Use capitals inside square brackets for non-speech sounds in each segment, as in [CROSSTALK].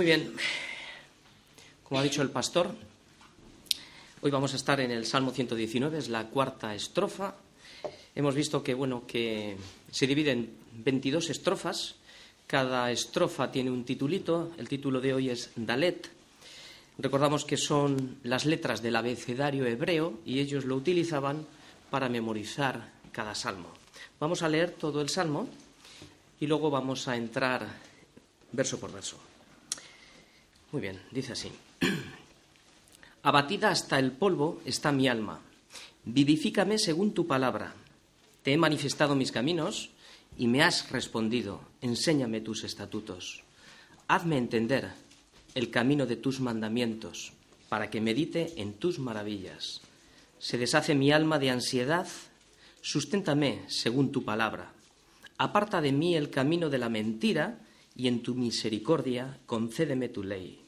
Muy bien. Como ha dicho el pastor, hoy vamos a estar en el Salmo 119, es la cuarta estrofa. Hemos visto que, bueno, que se divide en 22 estrofas. Cada estrofa tiene un titulito. El título de hoy es Dalet. Recordamos que son las letras del abecedario hebreo y ellos lo utilizaban para memorizar cada salmo. Vamos a leer todo el salmo y luego vamos a entrar verso por verso. Muy bien, dice así. [CLEARS THROAT] Abatida hasta el polvo está mi alma. Vivifícame según tu palabra. Te he manifestado mis caminos y me has respondido. Enséñame tus estatutos. Hazme entender el camino de tus mandamientos para que medite en tus maravillas. Se deshace mi alma de ansiedad. Susténtame según tu palabra. Aparta de mí el camino de la mentira y en tu misericordia concédeme tu ley.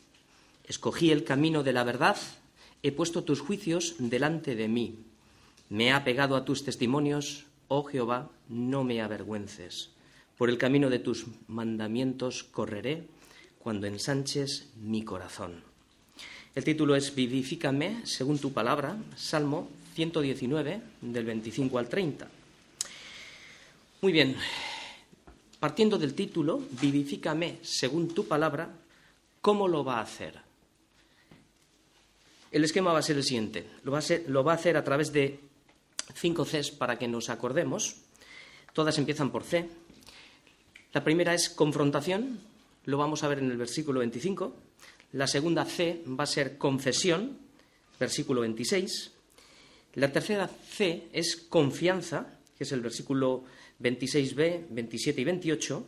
Escogí el camino de la verdad, he puesto tus juicios delante de mí. Me he apegado a tus testimonios, oh Jehová, no me avergüences. Por el camino de tus mandamientos correré cuando ensanches mi corazón. El título es Vivifícame según tu palabra, Salmo 119, del 25 al 30. Muy bien, partiendo del título, Vivifícame según tu palabra, ¿cómo lo va a hacer? El esquema va a ser el siguiente. Lo va a, va a hacer a través de cinco Cs para que nos acordemos. Todas empiezan por C. La primera es confrontación, lo vamos a ver en el versículo 25. La segunda C va a ser confesión, versículo 26. La tercera C es confianza, que es el versículo 26b, 27 y 28.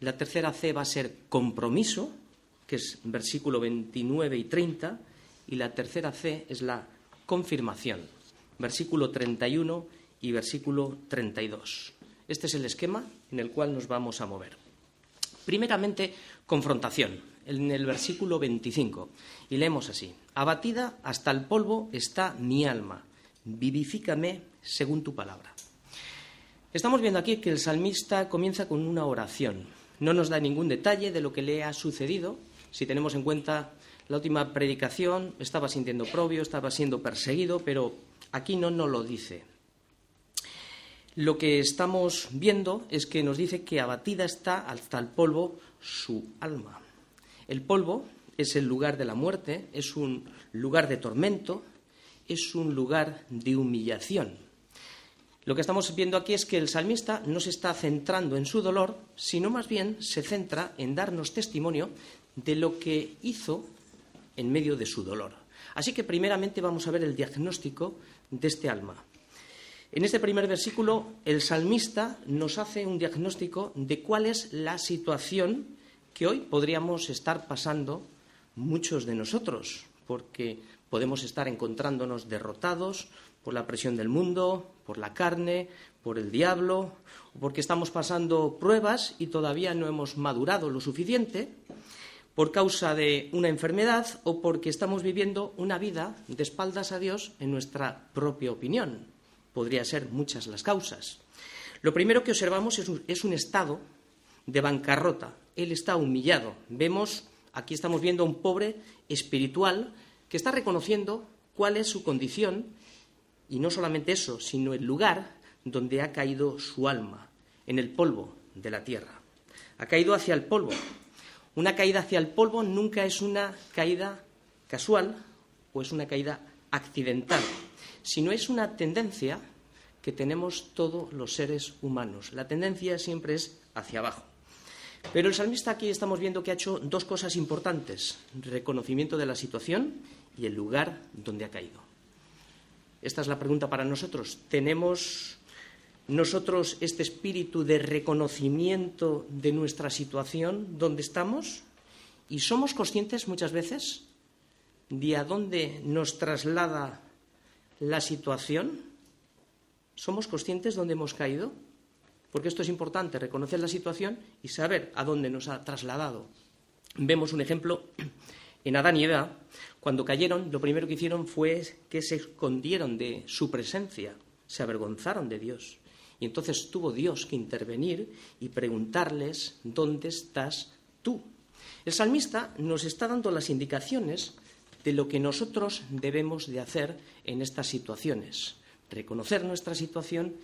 La tercera C va a ser compromiso, que es versículo 29 y 30. Y la tercera C es la confirmación, versículo 31 y versículo 32. Este es el esquema en el cual nos vamos a mover. Primeramente, confrontación, en el versículo 25. Y leemos así, abatida hasta el polvo está mi alma, vivifícame según tu palabra. Estamos viendo aquí que el salmista comienza con una oración. No nos da ningún detalle de lo que le ha sucedido. Si tenemos en cuenta la última predicación, estaba sintiendo propio, estaba siendo perseguido, pero aquí no nos lo dice. Lo que estamos viendo es que nos dice que abatida está hasta el polvo su alma. El polvo es el lugar de la muerte, es un lugar de tormento, es un lugar de humillación. Lo que estamos viendo aquí es que el salmista no se está centrando en su dolor, sino más bien se centra en darnos testimonio de lo que hizo en medio de su dolor. Así que primeramente vamos a ver el diagnóstico de este alma. En este primer versículo, el salmista nos hace un diagnóstico de cuál es la situación que hoy podríamos estar pasando muchos de nosotros, porque podemos estar encontrándonos derrotados, por la presión del mundo, por la carne, por el diablo, porque estamos pasando pruebas y todavía no hemos madurado lo suficiente, por causa de una enfermedad o porque estamos viviendo una vida de espaldas a Dios en nuestra propia opinión. Podría ser muchas las causas. Lo primero que observamos es un, es un estado de bancarrota. Él está humillado. Vemos, aquí estamos viendo a un pobre espiritual que está reconociendo cuál es su condición y no solamente eso, sino el lugar donde ha caído su alma, en el polvo de la tierra. Ha caído hacia el polvo. Una caída hacia el polvo nunca es una caída casual o es una caída accidental, sino es una tendencia que tenemos todos los seres humanos. La tendencia siempre es hacia abajo. Pero el salmista aquí estamos viendo que ha hecho dos cosas importantes, reconocimiento de la situación y el lugar donde ha caído. Esta es la pregunta para nosotros. ¿Tenemos nosotros este espíritu de reconocimiento de nuestra situación, donde estamos? ¿Y somos conscientes muchas veces de a dónde nos traslada la situación? ¿Somos conscientes de dónde hemos caído? Porque esto es importante, reconocer la situación y saber a dónde nos ha trasladado. Vemos un ejemplo en Adán y Eva, cuando cayeron, lo primero que hicieron fue que se escondieron de su presencia, se avergonzaron de Dios. Y entonces tuvo Dios que intervenir y preguntarles, ¿dónde estás tú? El salmista nos está dando las indicaciones de lo que nosotros debemos de hacer en estas situaciones, reconocer nuestra situación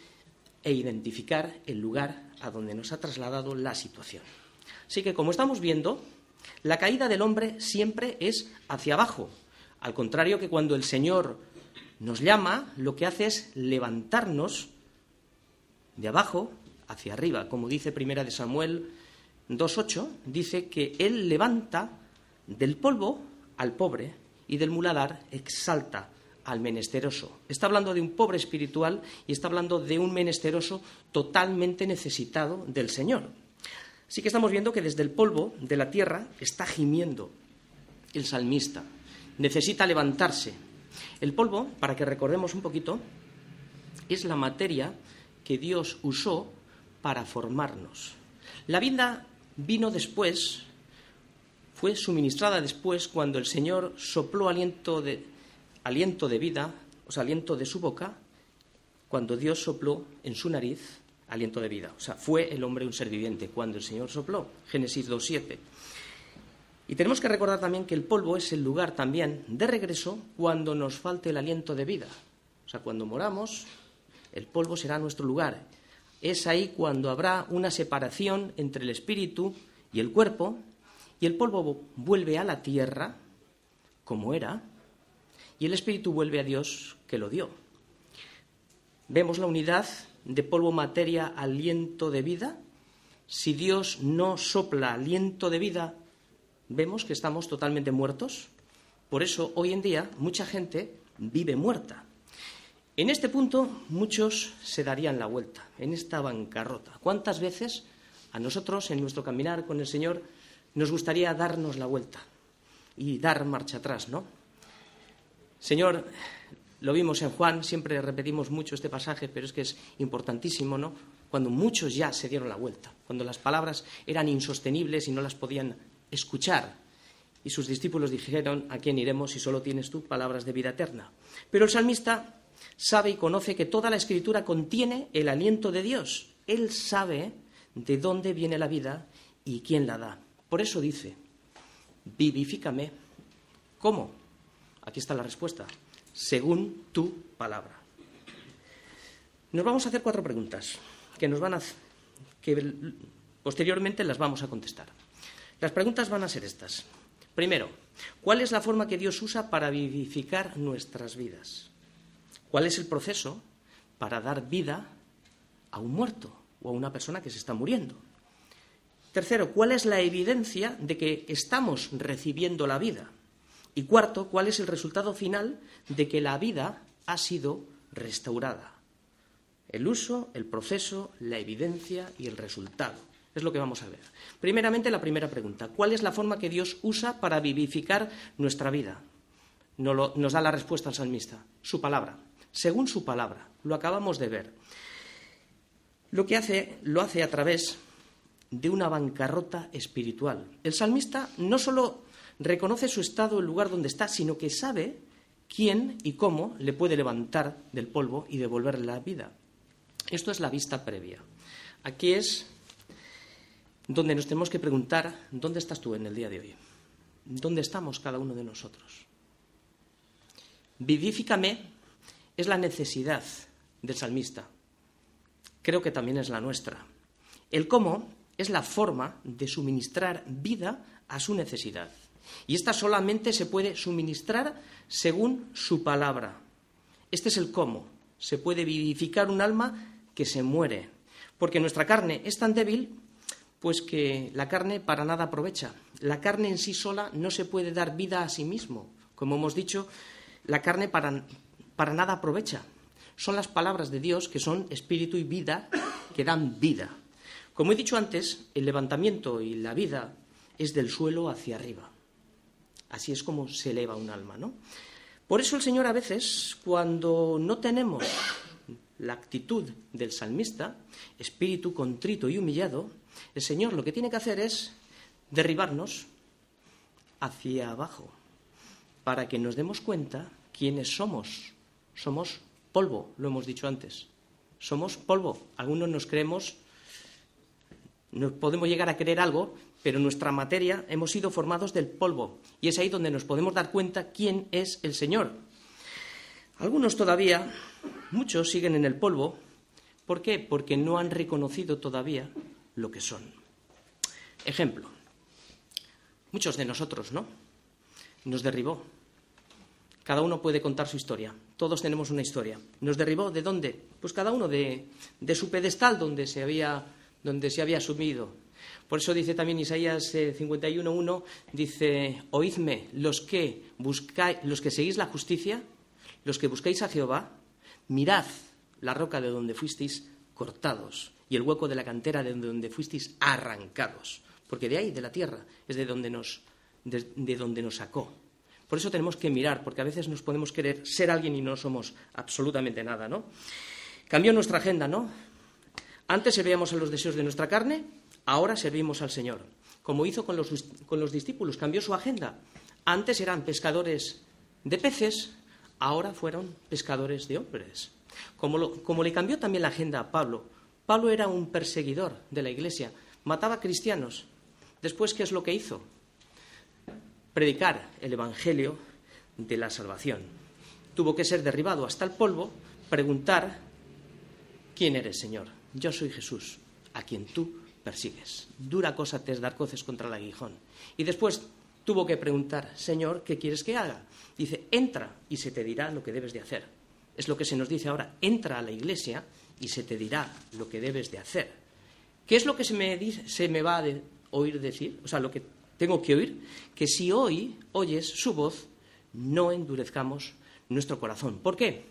e identificar el lugar a donde nos ha trasladado la situación. Así que, como estamos viendo, la caída del hombre siempre es hacia abajo, al contrario que cuando el Señor nos llama, lo que hace es levantarnos de abajo hacia arriba, como dice Primera de Samuel 2.8, dice que Él levanta del polvo al pobre y del muladar exalta al menesteroso. Está hablando de un pobre espiritual y está hablando de un menesteroso totalmente necesitado del Señor. Así que estamos viendo que desde el polvo de la tierra está gimiendo el salmista. Necesita levantarse. El polvo, para que recordemos un poquito, es la materia que Dios usó para formarnos. La vida vino después, fue suministrada después cuando el Señor sopló aliento de, aliento de vida, o sea, aliento de su boca, cuando Dios sopló en su nariz aliento de vida. O sea, fue el hombre un ser viviente cuando el Señor sopló. Génesis 2.7. Y tenemos que recordar también que el polvo es el lugar también de regreso cuando nos falte el aliento de vida. O sea, cuando moramos, el polvo será nuestro lugar. Es ahí cuando habrá una separación entre el espíritu y el cuerpo, y el polvo vuelve a la tierra, como era, y el espíritu vuelve a Dios que lo dio. Vemos la unidad de polvo, materia, aliento de vida. Si Dios no sopla aliento de vida, vemos que estamos totalmente muertos. Por eso hoy en día mucha gente vive muerta. En este punto muchos se darían la vuelta, en esta bancarrota. ¿Cuántas veces a nosotros en nuestro caminar con el Señor nos gustaría darnos la vuelta y dar marcha atrás, ¿no? Señor, lo vimos en Juan, siempre repetimos mucho este pasaje, pero es que es importantísimo, ¿no? Cuando muchos ya se dieron la vuelta, cuando las palabras eran insostenibles y no las podían escuchar. Y sus discípulos dijeron, ¿a quién iremos si solo tienes tú palabras de vida eterna? Pero el salmista sabe y conoce que toda la escritura contiene el aliento de Dios. Él sabe de dónde viene la vida y quién la da. Por eso dice, vivifícame. ¿Cómo? Aquí está la respuesta según tu palabra. Nos vamos a hacer cuatro preguntas que nos van a que posteriormente las vamos a contestar. Las preguntas van a ser estas. Primero, ¿cuál es la forma que Dios usa para vivificar nuestras vidas? ¿Cuál es el proceso para dar vida a un muerto o a una persona que se está muriendo? Tercero, ¿cuál es la evidencia de que estamos recibiendo la vida? Y cuarto, ¿cuál es el resultado final de que la vida ha sido restaurada? El uso, el proceso, la evidencia y el resultado. Es lo que vamos a ver. Primeramente, la primera pregunta. ¿Cuál es la forma que Dios usa para vivificar nuestra vida? Nos, da la respuesta al salmista. Su palabra. Según su palabra. Lo acabamos de ver. Lo que hace, lo hace a través de una bancarrota espiritual. El salmista no solo reconoce su estado, el lugar donde está, sino que sabe quién y cómo le puede levantar del polvo y devolverle la vida. Esto es la vista previa. Aquí es donde nos tenemos que preguntar, ¿dónde estás tú en el día de hoy? ¿Dónde estamos cada uno de nosotros? Vivifícame es la necesidad del salmista. Creo que también es la nuestra. El cómo es la forma de suministrar vida a su necesidad. Y esta solamente se puede suministrar según su palabra. Este es el cómo. Se puede vivificar un alma que se muere, porque nuestra carne es tan débil, pues que la carne para nada aprovecha. La carne en sí sola no se puede dar vida a sí mismo. Como hemos dicho, la carne para, para nada aprovecha. Son las palabras de Dios que son espíritu y vida que dan vida. Como he dicho antes, el levantamiento y la vida es del suelo hacia arriba. Así es como se eleva un alma, ¿no? Por eso el Señor a veces, cuando no tenemos la actitud del salmista, espíritu contrito y humillado, el Señor lo que tiene que hacer es derribarnos hacia abajo, para que nos demos cuenta quiénes somos. Somos polvo, lo hemos dicho antes. Somos polvo. Algunos nos creemos Nos podemos llegar a creer algo, pero nuestra materia hemos sido formados del polvo. Y es ahí donde nos podemos dar cuenta quién es el Señor. Algunos todavía, muchos siguen en el polvo. ¿Por qué? Porque no han reconocido todavía lo que son. Ejemplo. Muchos de nosotros, ¿no? Nos derribó. Cada uno puede contar su historia. Todos tenemos una historia. ¿Nos derribó de dónde? Pues cada uno de, su pedestal donde se había, donde se había sumido. Por eso dice también Isaías 51.1, eh, dice, oídme los que, buscáis, seguís la justicia, los que buscáis a Jehová, mirad la roca de donde fuisteis cortados y el hueco de la cantera de donde fuisteis arrancados, porque de ahí, de la tierra, es de donde nos, de donde nos sacó. Por eso tenemos que mirar, porque a veces nos podemos querer ser alguien y no somos absolutamente nada, ¿no? Cambió nuestra agenda, ¿no? Antes servíamos a los deseos de nuestra carne, ahora servimos al Señor. Como hizo con los, con los discípulos, cambió su agenda. Antes eran pescadores de peces, ahora fueron pescadores de hombres. Como, como, le cambió también la agenda a Pablo. Pablo era un perseguidor de la iglesia, mataba cristianos. Después, ¿qué es lo que hizo? Predicar el Evangelio de la salvación. Tuvo que ser derribado hasta el polvo, preguntar, ¿quién eres, Señor? Yo soy Jesús, a quien tú persigues. Dura cosa te es dar coces contra el aguijón. Y después tuvo que preguntar, Señor, ¿qué quieres que haga? Dice, entra y se te dirá lo que debes de hacer. Es lo que se nos dice ahora, entra a la iglesia y se te dirá lo que debes de hacer. ¿Qué es lo que se me, dice, se me va a oír decir? O sea, lo que tengo que oír que si hoy oyes su voz, no endurezcamos nuestro corazón. ¿Por qué?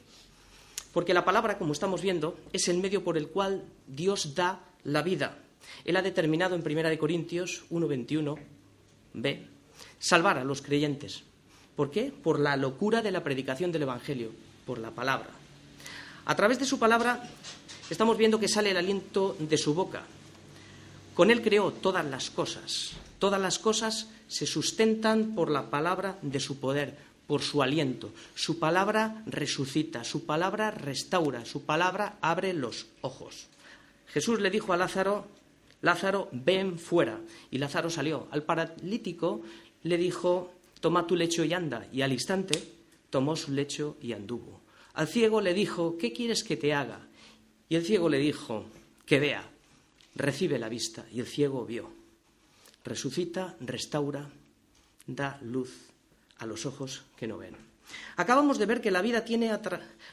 Porque la palabra, como estamos viendo, es el medio por el cual Dios da la vida. Él ha determinado en 1 Corintios 1.21 b salvar a los creyentes. ¿Por qué? Por la locura de la predicación del Evangelio, por la palabra. A través de su palabra estamos viendo que sale el aliento de su boca. Con él creó todas las cosas Todas las cosas se sustentan por la palabra de su poder, por su aliento. Su palabra resucita, su palabra restaura, su palabra abre los ojos. Jesús le dijo a Lázaro, Lázaro, ven fuera. Y Lázaro salió. Al paralítico le dijo, toma tu lecho y anda. Y al instante tomó su lecho y anduvo. Al ciego le dijo, ¿qué quieres que te haga? Y el ciego le dijo, que vea. Recibe la vista. Y el ciego vio resucita, restaura, da luz a los ojos que no ven. Acabamos de ver que la vida tiene o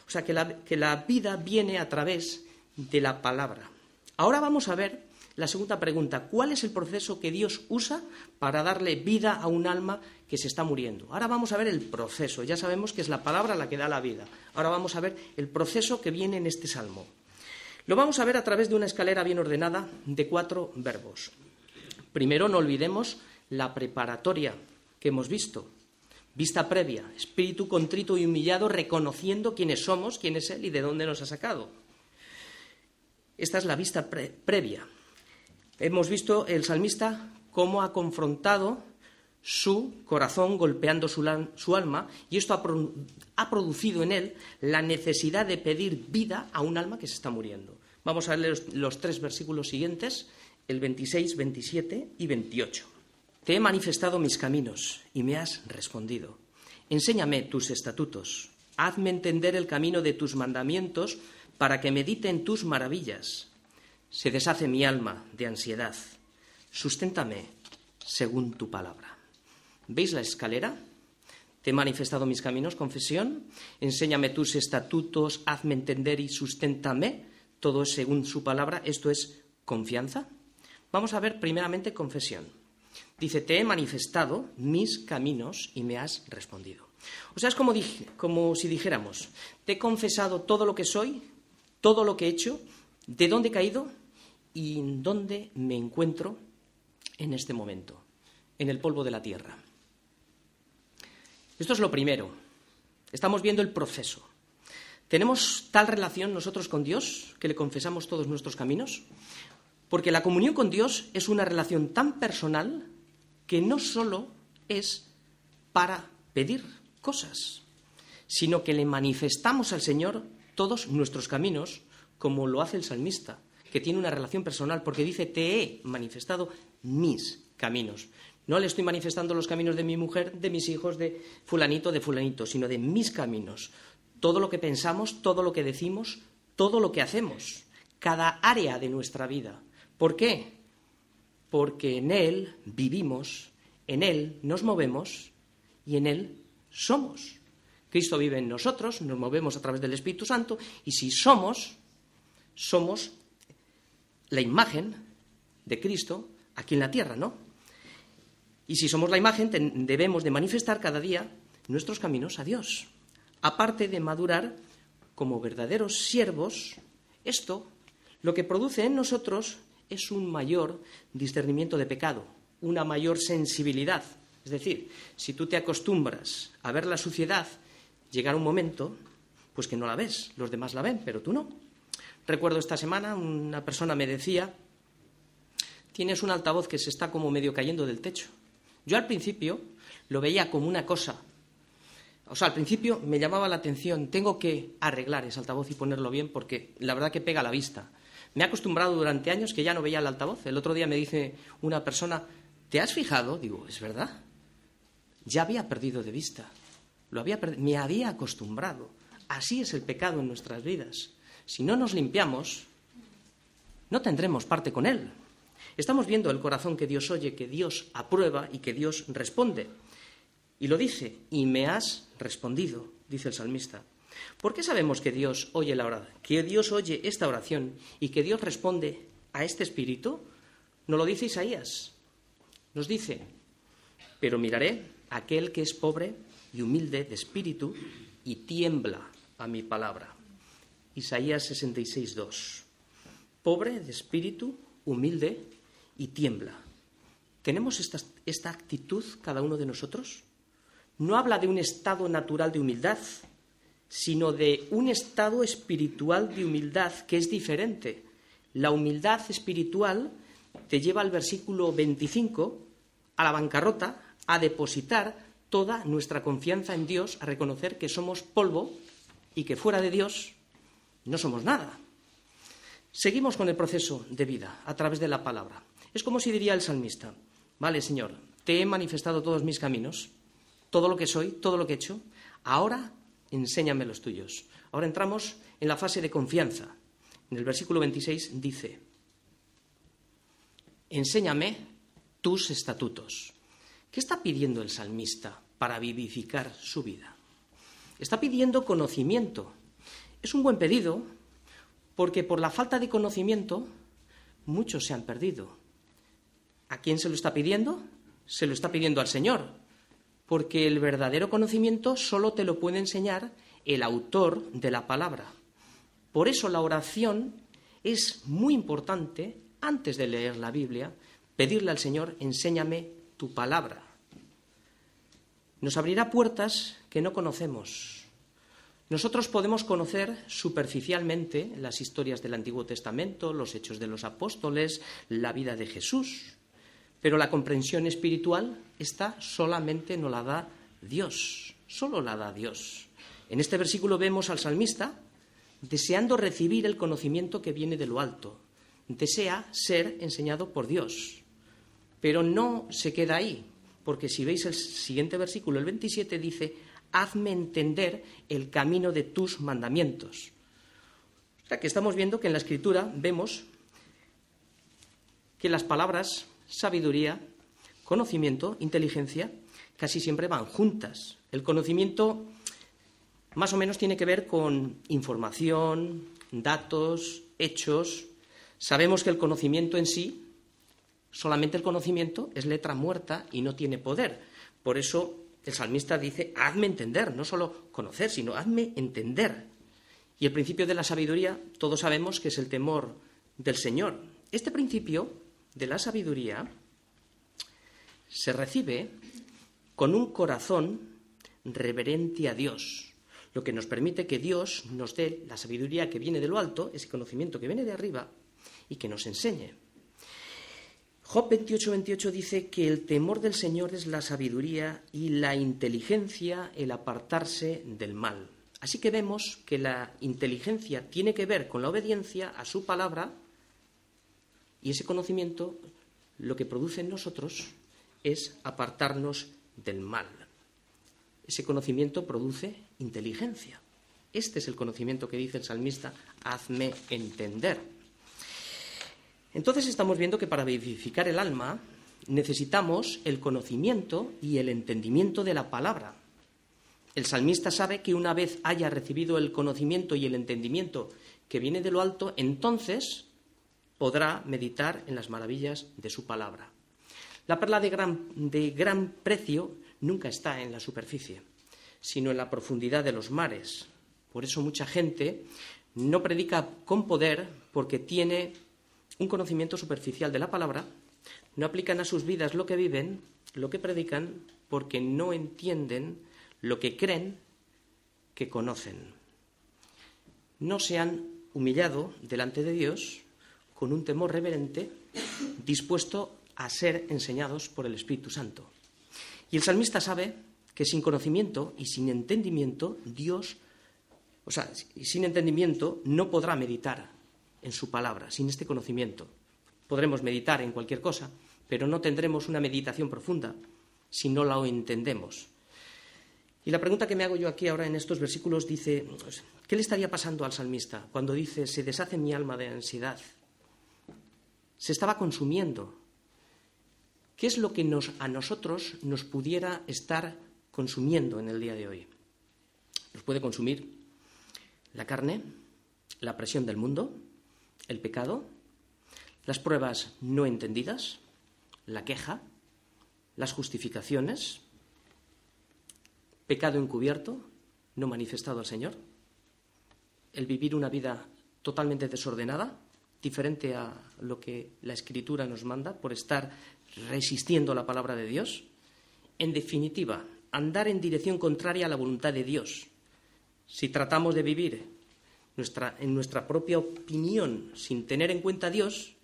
sea, que la, que la vida viene a través de la palabra. Ahora vamos a ver la segunda pregunta, ¿cuál es el proceso que Dios usa para darle vida a un alma que se está muriendo? Ahora vamos a ver el proceso, ya sabemos que es la palabra la que da la vida. Ahora vamos a ver el proceso que viene en este salmo. Lo vamos a ver a través de una escalera bien ordenada de cuatro verbos. Primero no olvidemos la preparatoria que hemos visto, vista previa, espíritu contrito y humillado reconociendo quiénes somos, quién es Él y de dónde nos ha sacado. Esta es la vista previa. Hemos visto el salmista cómo ha confrontado su corazón golpeando su, alma y esto ha, producido en él la necesidad de pedir vida a un alma que se está muriendo. Vamos a leer los tres versículos siguientes el 26, 27 y 28. Te he manifestado mis caminos y me has respondido. Enséñame tus estatutos. Hazme entender el camino de tus mandamientos para que medite en tus maravillas. Se deshace mi alma de ansiedad. Susténtame según tu palabra. ¿Veis la escalera? Te he manifestado mis caminos, confesión. Enséñame tus estatutos, hazme entender y susténtame. Todo según su palabra. Esto es confianza. Vamos a ver primeramente confesión. Dice, te he manifestado mis caminos y me has respondido. O sea, es como, si dijéramos, te he confesado todo lo que soy, todo lo que he hecho, de dónde he caído y en dónde me encuentro en este momento, en el polvo de la tierra. Esto es lo primero. Estamos viendo el proceso. ¿Tenemos tal relación nosotros con Dios que le confesamos todos nuestros caminos? Porque la comunión con Dios es una relación tan personal que no solo es para pedir cosas, sino que le manifestamos al Señor todos nuestros caminos, como lo hace el salmista. que tiene una relación personal, porque dice, te he manifestado mis caminos. No le estoy manifestando los caminos de mi mujer, de mis hijos, de fulanito, de fulanito, sino de mis caminos. Todo lo que pensamos, todo lo que decimos, todo lo que hacemos, cada área de nuestra vida. ¿Por qué? Porque en Él vivimos, en Él nos movemos y en Él somos. Cristo vive en nosotros, nos movemos a través del Espíritu Santo y si somos, somos la imagen de Cristo aquí en la tierra, ¿no? Y si somos la imagen, debemos de manifestar cada día nuestros caminos a Dios. Aparte de madurar como verdaderos siervos, esto lo que produce en nosotros es un mayor discernimiento de pecado, una mayor sensibilidad. Es decir, si tú te acostumbras a ver la suciedad, llegar un momento, pues que no la ves, los demás la ven, pero tú no. Recuerdo esta semana una persona me decía, tienes un altavoz que se está como medio cayendo del techo. Yo al principio lo veía como una cosa. O sea, al principio me llamaba la atención, tengo que arreglar ese altavoz y ponerlo bien porque la verdad que pega a la vista. Me he acostumbrado durante años que ya no veía el altavoz. El otro día me dice una persona, ¿te has fijado? Digo, ¿es verdad? Ya había perdido de vista. Lo había me había acostumbrado. Así es el pecado en nuestras vidas. Si no nos limpiamos, no tendremos parte con él. Estamos viendo el corazón que Dios oye, que Dios aprueba y que Dios responde. Y lo dice, y me has respondido, dice el salmista. ¿Por qué sabemos que Dios oye la oración? Que Dios oye esta oración y que Dios responde a este espíritu? No lo dice Isaías. Nos dice, pero miraré a aquel que es pobre y humilde de espíritu y tiembla a mi palabra. Isaías 66, 2. Pobre de espíritu, humilde y tiembla. ¿Tenemos esta, esta actitud cada uno de nosotros? No habla de un estado natural de humildad, sino de un estado espiritual de humildad que es diferente. La humildad espiritual te lleva al versículo 25, a la bancarrota, a depositar toda nuestra confianza en Dios, a reconocer que somos polvo y que fuera de Dios no somos nada. Seguimos con el proceso de vida a través de la palabra. Es como si diría el salmista, vale, Señor, te he manifestado todos mis caminos, todo lo que soy, todo lo que he hecho, ahora enséñame los tuyos. Ahora entramos en la fase de confianza. En el versículo 26 dice, enséñame tus estatutos. ¿Qué está pidiendo el salmista para vivificar su vida? Está pidiendo conocimiento. Es un buen pedido porque por la falta de conocimiento muchos se han perdido. ¿A quién se lo está pidiendo? Se lo está pidiendo al Señor, porque el verdadero conocimiento solo te lo puede enseñar el autor de la palabra. Por eso la oración es muy importante, antes de leer la Biblia, pedirle al Señor, enséñame tu palabra. Nos abrirá puertas que no conocemos. Nosotros podemos conocer superficialmente las historias del Antiguo Testamento, los hechos de los apóstoles, la vida de Jesús, pero la comprensión espiritual, esta solamente no la da Dios, solo la da Dios. En este versículo vemos al salmista deseando recibir el conocimiento que viene de lo alto, desea ser enseñado por Dios. Pero no se queda ahí, porque si veis el siguiente versículo, el 27, dice, hazme entender el camino de tus mandamientos. O sea que estamos viendo que en la escritura vemos que las palabras sabiduría, conocimiento, inteligencia, casi siempre van juntas. El conocimiento más o menos tiene que ver con información, datos, hechos. Sabemos que el conocimiento en sí, solamente el conocimiento, es letra muerta y no tiene poder. Por eso el salmista dice, hazme entender, no solo conocer, sino hazme entender. Y el principio de la sabiduría, todos sabemos que es el temor del Señor. Este principio de la sabiduría se recibe con un corazón reverente a Dios, lo que nos permite que Dios nos dé la sabiduría que viene de lo alto, ese conocimiento que viene de arriba, y que nos enseñe. Job 28, 28 dice que el temor del Señor es la sabiduría y la inteligencia el apartarse del mal. Así que vemos que la inteligencia tiene que ver con la obediencia a su palabra Y ese conocimiento lo que produce en nosotros es apartarnos del mal. Ese conocimiento produce inteligencia. Este es el conocimiento que dice el salmista, hazme entender. Entonces estamos viendo que para vivificar el alma necesitamos el conocimiento y el entendimiento de la palabra. El salmista sabe que una vez haya recibido el conocimiento y el entendimiento que viene de lo alto, entonces podrá meditar en las maravillas de su palabra. La perla de gran, de gran precio nunca está en la superficie, sino en la profundidad de los mares. Por eso mucha gente no predica con poder porque tiene un conocimiento superficial de la palabra, no aplican a sus vidas lo que viven, lo que predican, porque no entienden lo que creen que conocen. No se han humillado delante de Dios con un temor reverente, dispuesto a ser enseñados por el Espíritu Santo. Y el salmista sabe que sin conocimiento y sin entendimiento, Dios, o sea, sin entendimiento no podrá meditar en su palabra, sin este conocimiento. Podremos meditar en cualquier cosa, pero no tendremos una meditación profunda si no la entendemos. Y la pregunta que me hago yo aquí ahora en estos versículos dice, ¿qué le estaría pasando al salmista cuando dice, se deshace mi alma de ansiedad? Se estaba consumiendo. ¿Qué es lo que a nosotros nos pudiera estar consumiendo en el día de hoy? Nos puede consumir la carne, la presión del mundo, el pecado, las pruebas no entendidas, la queja, las justificaciones, pecado encubierto, no manifestado al Señor, el vivir una vida totalmente desordenada, diferente a lo que la Escritura nos manda, por estar resistiendo la palabra de Dios. En definitiva, andar en dirección contraria a la voluntad de Dios. Si tratamos de vivir en nuestra propia opinión sin tener en cuenta a Dios,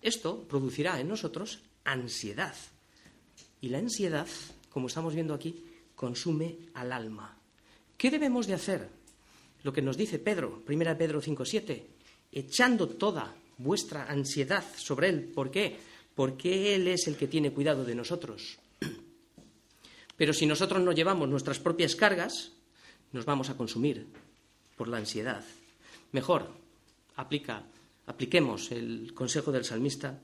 esto producirá en nosotros ansiedad. Y la ansiedad, como estamos viendo aquí, consume al alma. ¿Qué debemos de hacer? Lo que nos dice Pedro, 1 Pedro 5.7, echando toda vuestra ansiedad sobre Él. ¿Por qué? Porque Él es el que tiene cuidado de nosotros. Pero si nosotros no llevamos nuestras propias cargas, nos vamos a consumir por la ansiedad. Mejor, aplica, apliquemos el consejo del salmista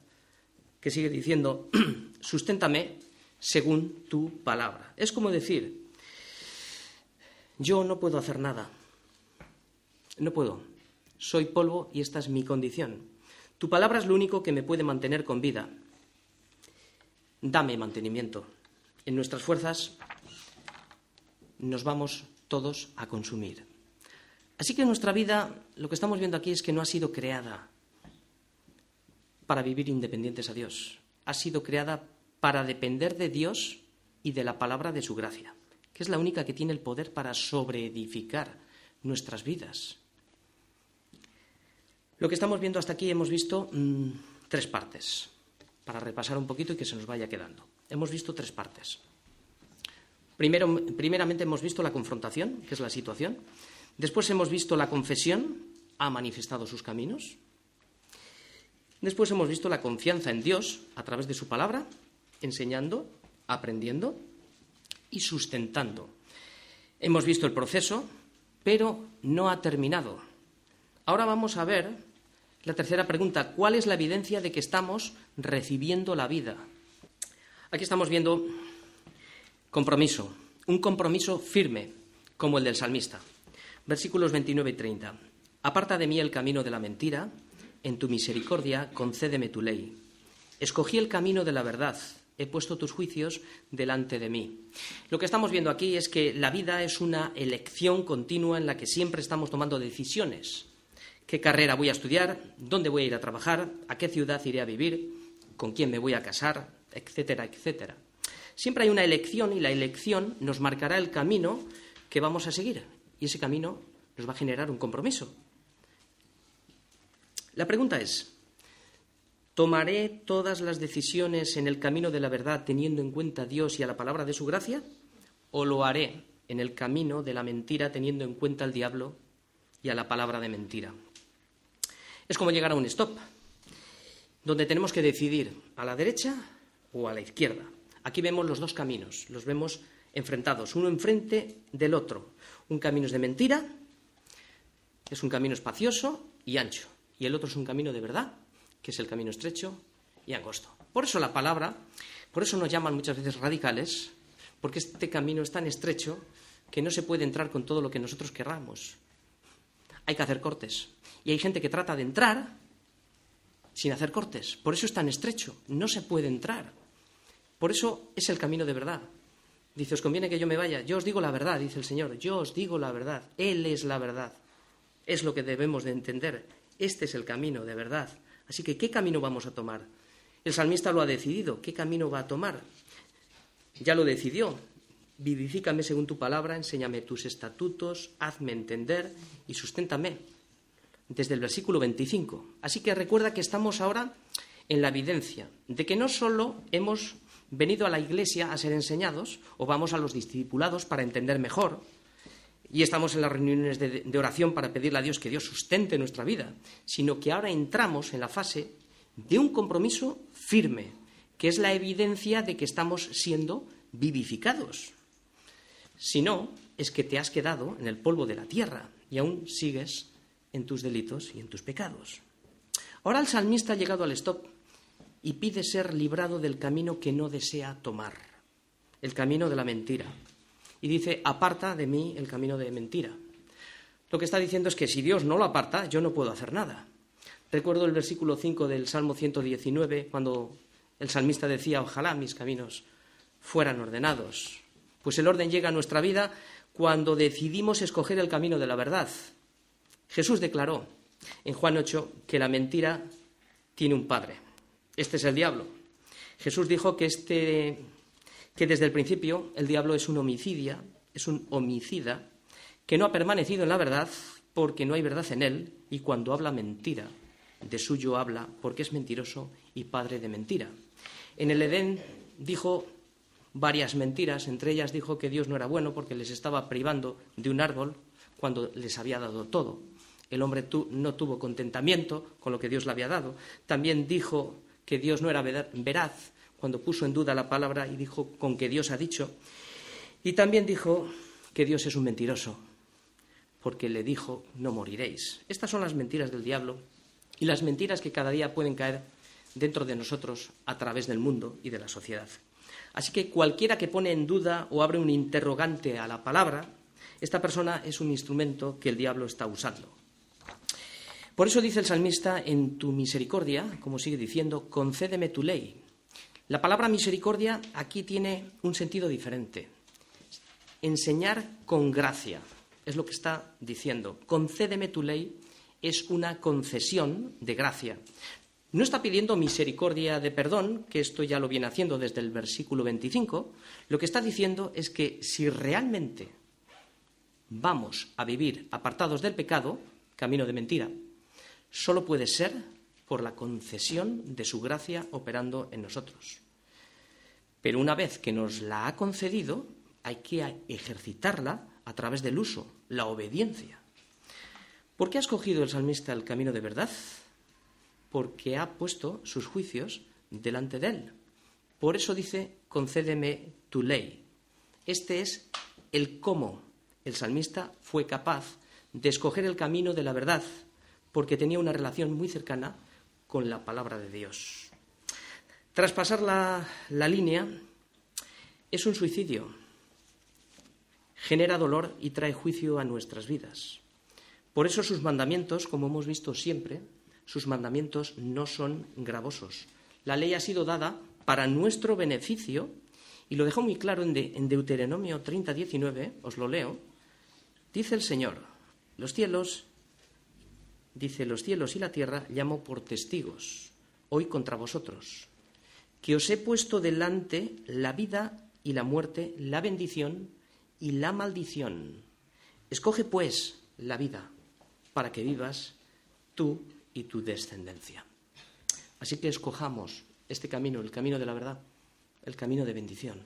que sigue diciendo, [CLEARS THROAT] susténtame según tu palabra. Es como decir, yo no puedo hacer nada, no puedo, soy polvo y esta es mi condición. Tu palabra es lo único que me puede mantener con vida. Dame mantenimiento. En nuestras fuerzas nos vamos todos a consumir. Así que nuestra vida, lo que estamos viendo aquí es que no ha sido creada para vivir independientes a Dios. Ha sido creada para depender de Dios y de la palabra de su gracia, que es la única que tiene el poder para sobreedificar nuestras vidas. Lo que estamos viendo hasta aquí hemos visto mm, tres partes, para repasar un poquito y que se nos vaya quedando. Hemos visto tres partes. Primero, primeramente hemos visto la confrontación, que es la situación. Después hemos visto la confesión, ha manifestado sus caminos. Después hemos visto la confianza en Dios a través de su palabra enseñando, aprendiendo y sustentando. Hemos visto el proceso, pero no ha terminado. Ahora vamos a ver la tercera pregunta. ¿Cuál es la evidencia de que estamos recibiendo la vida? Aquí estamos viendo compromiso, un compromiso firme, como el del salmista. Versículos 29 y 30. Aparta de mí el camino de la mentira, en tu misericordia concédeme tu ley. Escogí el camino de la verdad, he puesto tus juicios delante de mí. Lo que estamos viendo aquí es que la vida es una elección continua en la que siempre estamos tomando decisiones. ¿Qué carrera voy a estudiar? ¿Dónde voy a ir a trabajar? ¿A qué ciudad iré a vivir? ¿Con quién me voy a casar? Etcétera, etcétera. Siempre hay una elección y la elección nos marcará el camino que vamos a seguir y ese camino nos va a generar un compromiso. La pregunta es, ¿Tomaré todas las decisiones en el camino de la verdad teniendo en cuenta a Dios y a la palabra de su gracia? ¿O lo haré en el camino de la mentira teniendo en cuenta al diablo y a la palabra de mentira? Es como llegar a un stop. donde tenemos que decidir a la derecha o a la izquierda. Aquí vemos los dos caminos, los vemos enfrentados, uno enfrente del otro. Un camino es de mentira, es un camino espacioso y ancho, y el otro es un camino de verdad, que es el camino estrecho y angosto. Por eso la palabra, por eso nos llaman muchas veces radicales, porque este camino es tan estrecho que no se puede entrar con todo lo que nosotros querramos. Hay que hacer cortes. Y hay gente que trata de entrar sin hacer cortes. Por eso es tan estrecho. No se puede entrar. Por eso es el camino de verdad. Dice, os conviene que yo me vaya. Yo os digo la verdad, dice el Señor. Yo os digo la verdad. Él es la verdad. Es lo que debemos de entender. Este es el camino de verdad. Así que, ¿qué camino vamos a tomar? El salmista lo ha decidido. ¿Qué camino va a tomar? Ya lo decidió. Vivifícame según tu palabra, enséñame tus estatutos, hazme entender y susténtame. Desde el versículo 25. Así que recuerda que estamos ahora en la evidencia de que no solo hemos venido a la iglesia a ser enseñados o vamos a los discipulados para entender mejor y estamos en las reuniones de, de, oración para pedirle a Dios que Dios sustente nuestra vida, sino que ahora entramos en la fase de un compromiso firme, que es la evidencia de que estamos siendo vivificados. Si no, es que te has quedado en el polvo de la tierra y aún sigues en tus delitos y en tus pecados. Ahora el salmista ha llegado al stop y pide ser librado del camino que no desea tomar, el camino de la mentira. Y dice, aparta de mí el camino de mentira. Lo que está diciendo es que si Dios no lo aparta, yo no puedo hacer nada. Recuerdo el versículo 5 del Salmo 119, cuando el salmista decía, ojalá mis caminos fueran ordenados. Pues el orden llega a nuestra vida cuando decidimos escoger el camino de la verdad. Jesús declaró en Juan 8 que la mentira tiene un padre. Este es el diablo. Jesús dijo que, este, que desde el principio el diablo es un homicidia, es un homicida, que no ha permanecido en la verdad porque no hay verdad en él y cuando habla mentira, de suyo habla porque es mentiroso y padre de mentira. En el Edén dijo varias mentiras, entre ellas dijo que Dios no era bueno porque les estaba privando de un árbol cuando les había dado todo. El hombre no tuvo contentamiento con lo que Dios le había dado. También dijo que Dios no era veraz cuando puso en duda la palabra y dijo con que Dios ha dicho. Y también dijo que Dios es un mentiroso, porque le dijo no moriréis. Estas son las mentiras del diablo y las mentiras que cada día pueden caer dentro de nosotros a través del mundo y de la sociedad. Así que cualquiera que pone en duda o abre un interrogante a la palabra, esta persona es un instrumento que el diablo está usando. Por eso dice el salmista, en tu misericordia, como sigue diciendo, concédeme tu ley. La palabra misericordia aquí tiene un sentido diferente. Enseñar con gracia, es lo que está diciendo. Concédeme tu ley es una concesión de gracia. No está pidiendo misericordia de perdón, que esto ya lo viene haciendo desde el versículo 25. Lo que está diciendo es que si realmente vamos a vivir apartados del pecado, camino de mentira, solo puede ser por la concesión de su gracia operando en nosotros. Pero una vez que nos la ha concedido, hay que ejercitarla a través del uso, la obediencia. ¿Por qué ha escogido el salmista el camino de verdad? Porque ha puesto sus juicios delante de él. Por eso dice, concédeme tu ley. Este es el cómo el salmista fue capaz de escoger el camino de la verdad, porque tenía una relación muy cercana con la palabra de Dios. Traspasar la, la línea es un suicidio, genera dolor y trae juicio a nuestras vidas. Por eso sus mandamientos, como hemos visto siempre, sus mandamientos no son gravosos. La ley ha sido dada para nuestro beneficio y lo dejó muy claro en, de, en Deuteronomio 30, 19, os lo leo. Dice el Señor, los cielos dice, los cielos y la tierra llamo por testigos, hoy contra vosotros, que os he puesto delante la vida y la muerte, la bendición y la maldición. Escoge pues la vida para que vivas tú y tu descendencia. Así que escojamos este camino, el camino de la verdad, el camino de bendición.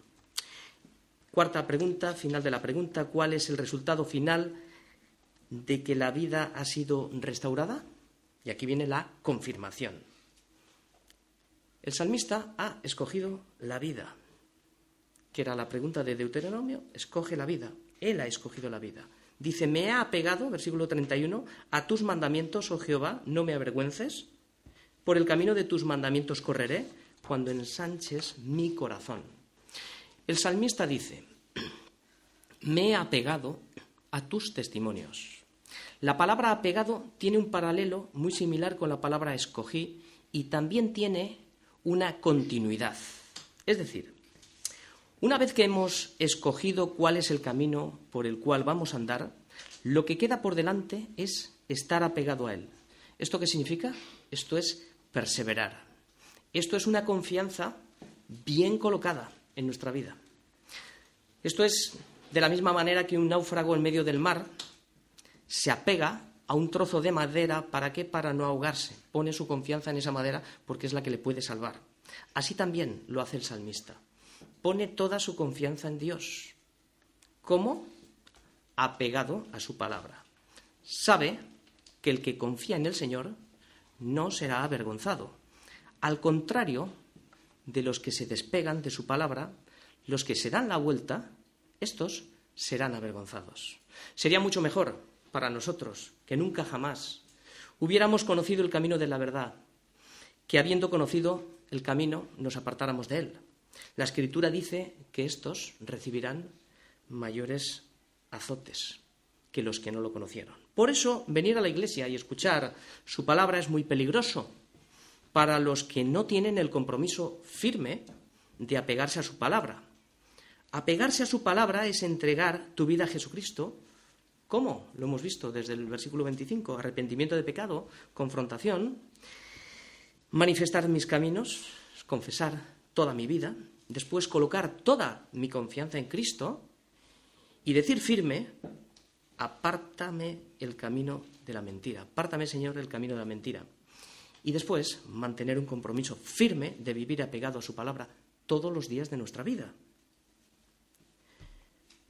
Cuarta pregunta, final de la pregunta, ¿cuál es el resultado final de que la vida ha sido restaurada? Y aquí viene la confirmación. El salmista ha escogido la vida, que era la pregunta de Deuteronomio, escoge la vida. Él ha escogido la vida. Dice, me ha apegado, versículo 31, a tus mandamientos, oh Jehová, no me avergüences. Por el camino de tus mandamientos correré cuando ensanches mi corazón. El salmista dice, [CLEARS THROAT] me he apegado a tus testimonios. La palabra apegado tiene un paralelo muy similar con la palabra escogí y también tiene una continuidad. Es decir, una vez que hemos escogido cuál es el camino por el cual vamos a andar, lo que queda por delante es estar apegado a él. ¿Esto qué significa? Esto es perseverar. Esto es una confianza bien colocada en nuestra vida. Esto es de la misma manera que un náufrago en medio del mar se apega a un trozo de madera, ¿para qué? Para no ahogarse. Pone su confianza en esa madera porque es la que le puede salvar. Así también lo hace el salmista. Pone toda su confianza en Dios. ¿Cómo? Apegado a su palabra. Sabe que el que confía en el Señor no será avergonzado. Al contrario de los que se despegan de su palabra, los que se dan la vuelta, estos serán avergonzados. Sería mucho mejor para nosotros que nunca jamás hubiéramos conocido el camino de la verdad, que habiendo conocido el camino nos apartáramos de él. La escritura dice que estos recibirán mayores azotes que los que no lo conocieron. Por eso venir a la iglesia y escuchar su palabra es muy peligroso para los que no tienen el compromiso firme de apegarse a su palabra. Apegarse a su palabra es entregar tu vida a Jesucristo. ¿Cómo? Lo hemos visto desde el versículo 25. Arrepentimiento de pecado, confrontación, manifestar mis caminos, confesar toda mi vida, después colocar toda mi confianza en Cristo y decir firme, apártame el camino de la mentira, apártame Señor el camino de la mentira. Y después mantener un compromiso firme de vivir apegado a su palabra todos los días de nuestra vida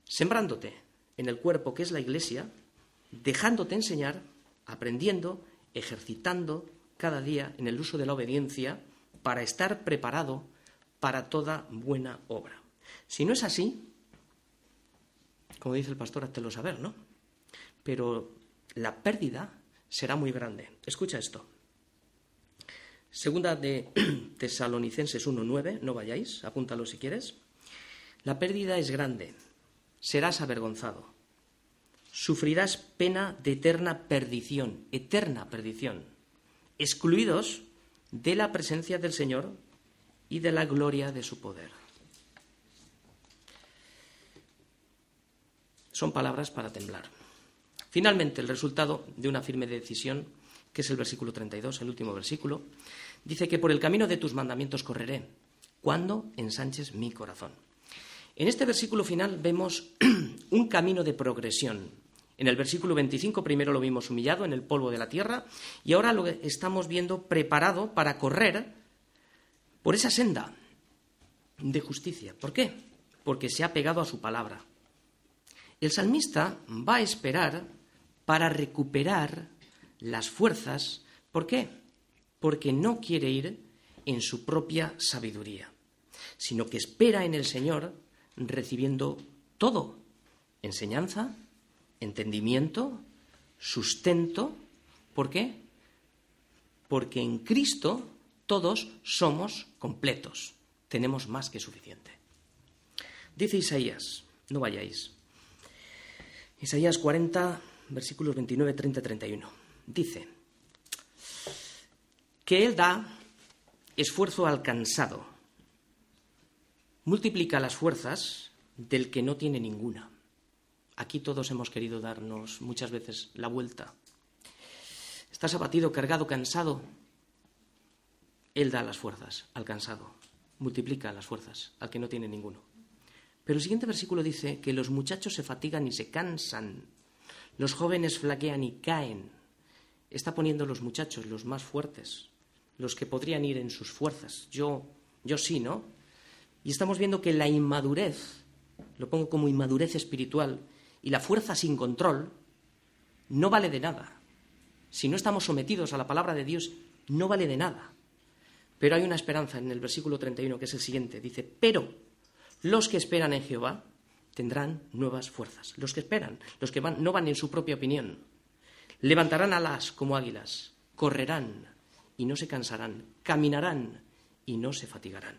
sembrándote en el cuerpo que es la iglesia, dejándote enseñar, aprendiendo, ejercitando cada día en el uso de la obediencia para estar preparado para toda buena obra. Si no es así, como dice el pastor, háztelo saber, ¿no? Pero la pérdida será muy grande. Escucha esto. Segunda de [CLEARS THROAT] Tesalonicenses 1.9, no vayáis, apúntalo si quieres. La pérdida es grande serás avergonzado. Sufrirás pena de eterna perdición, eterna perdición, excluidos de la presencia del Señor y de la gloria de su poder. Son palabras para temblar. Finalmente, el resultado de una firme decisión, que es el versículo 32, el último versículo, dice que por el camino de tus mandamientos correré, cuando ensanches mi corazón. En este versículo final vemos [CLEARS THROAT] un camino de progresión. En el versículo 25 primero lo vimos humillado en el polvo de la tierra y ahora lo estamos viendo preparado para correr por esa senda de justicia. ¿Por qué? Porque se ha pegado a su palabra. El salmista va a esperar para recuperar las fuerzas. ¿Por qué? Porque no quiere ir en su propia sabiduría, sino que espera en el Señor recibiendo todo, enseñanza, entendimiento, sustento. ¿Por qué? Porque en Cristo todos somos completos, tenemos más que suficiente. Dice Isaías, no vayáis. Isaías 40, versículos 29, 30, 31. Dice que Él da esfuerzo alcanzado multiplica las fuerzas del que no tiene ninguna. Aquí todos hemos querido darnos muchas veces la vuelta. Estás abatido, cargado, cansado. Él da las fuerzas al cansado, multiplica las fuerzas al que no tiene ninguno. Pero el siguiente versículo dice que los muchachos se fatigan y se cansan, los jóvenes flaquean y caen. Está poniendo los muchachos, los más fuertes, los que podrían ir en sus fuerzas. Yo, yo sí, ¿no? Y estamos viendo que la inmadurez, lo pongo como inmadurez espiritual, y la fuerza sin control, no vale de nada. Si no estamos sometidos a la palabra de Dios, no vale de nada. Pero hay una esperanza en el versículo 31, que es el siguiente. Dice, pero los que esperan en Jehová tendrán nuevas fuerzas. Los que esperan, los que van, no van en su propia opinión. Levantarán alas como águilas, correrán y no se cansarán, caminarán y no se fatigarán.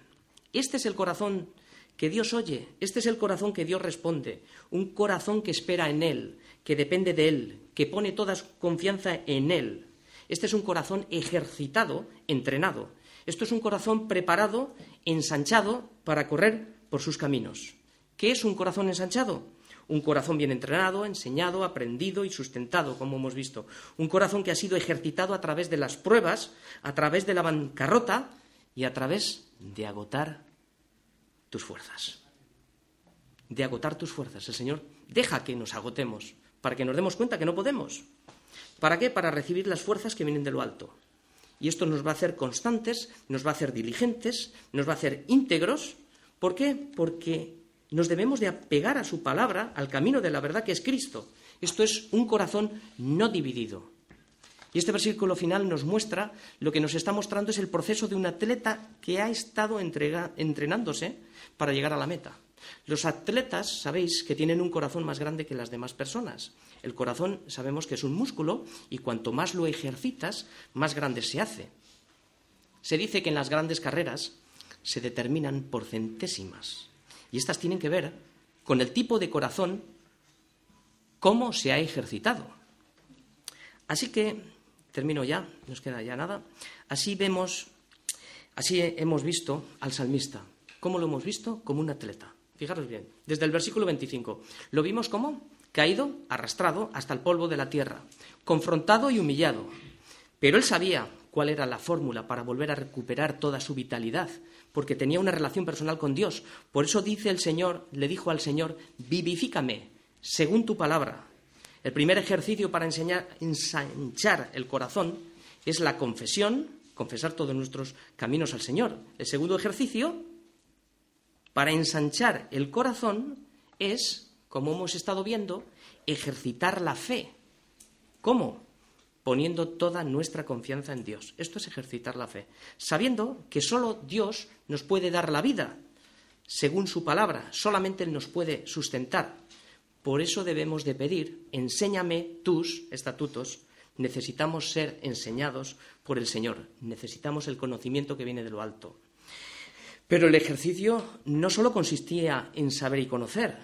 Este es el corazón que Dios oye, este es el corazón que Dios responde, un corazón que espera en Él, que depende de Él, que pone toda confianza en Él. Este es un corazón ejercitado, entrenado. Esto es un corazón preparado, ensanchado para correr por sus caminos. ¿Qué es un corazón ensanchado? Un corazón bien entrenado, enseñado, aprendido y sustentado, como hemos visto. Un corazón que ha sido ejercitado a través de las pruebas, a través de la bancarrota y a través de agotar tus fuerzas. De agotar tus fuerzas. El Señor deja que nos agotemos para que nos demos cuenta que no podemos. ¿Para qué? Para recibir las fuerzas que vienen de lo alto. Y esto nos va a hacer constantes, nos va a hacer diligentes, nos va a hacer íntegros. ¿Por qué? Porque nos debemos de apegar a su palabra, al camino de la verdad que es Cristo. Esto es un corazón no dividido. Y este versículo final nos muestra, lo que nos está mostrando es el proceso de un atleta que ha estado entrenándose para llegar a la meta. Los atletas, sabéis, que tienen un corazón más grande que las demás personas. El corazón sabemos que es un músculo y cuanto más lo ejercitas, más grande se hace. Se dice que en las grandes carreras se determinan por centésimas. Y estas tienen que ver con el tipo de corazón, cómo se ha ejercitado. Así que, termino ya, no nos queda ya nada. Así vemos, así hemos visto al salmista. ¿Cómo lo hemos visto? Como un atleta. Fijaros bien, desde el versículo 25. Lo vimos como caído, arrastrado hasta el polvo de la tierra, confrontado y humillado. Pero él sabía cuál era la fórmula para volver a recuperar toda su vitalidad, porque tenía una relación personal con Dios. Por eso dice el Señor, le dijo al Señor, vivifícame según tu palabra. El primer ejercicio para enseñar, ensanchar el corazón es la confesión, confesar todos nuestros caminos al Señor. El segundo ejercicio para ensanchar el corazón es, como hemos estado viendo, ejercitar la fe. ¿Cómo? Poniendo toda nuestra confianza en Dios. Esto es ejercitar la fe, sabiendo que solo Dios nos puede dar la vida, según su palabra, solamente Él nos puede sustentar. Por eso debemos de pedir, enséñame tus estatutos. Necesitamos ser enseñados por el Señor, necesitamos el conocimiento que viene de lo alto. Pero el ejercicio no solo consistía en saber y conocer,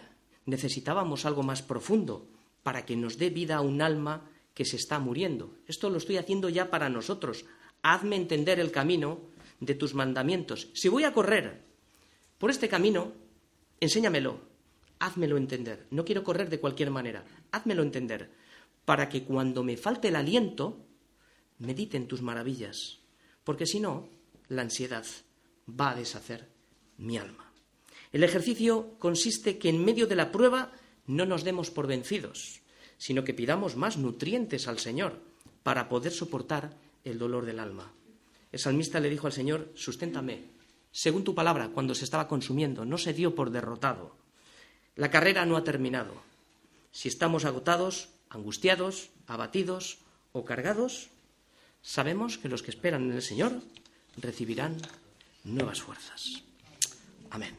necesitábamos algo más profundo para que nos dé vida a un alma que se está muriendo. Esto lo estoy haciendo ya para nosotros. Hazme entender el camino de tus mandamientos. Si voy a correr por este camino, enséñamelo, házmelo entender. No quiero correr de cualquier manera, házmelo entender, para que cuando me falte el aliento, medite en tus maravillas, porque si no, la ansiedad va a deshacer mi alma. El ejercicio consiste que en medio de la prueba no nos demos por vencidos, sino que pidamos más nutrientes al Señor para poder soportar el dolor del alma. El salmista le dijo al Señor, susténtame, según tu palabra, cuando se estaba consumiendo, no se dio por derrotado. La carrera no ha terminado. Si estamos agotados, angustiados, abatidos o cargados, sabemos que los que esperan en el Señor recibirán nuevas fuerzas. Amén.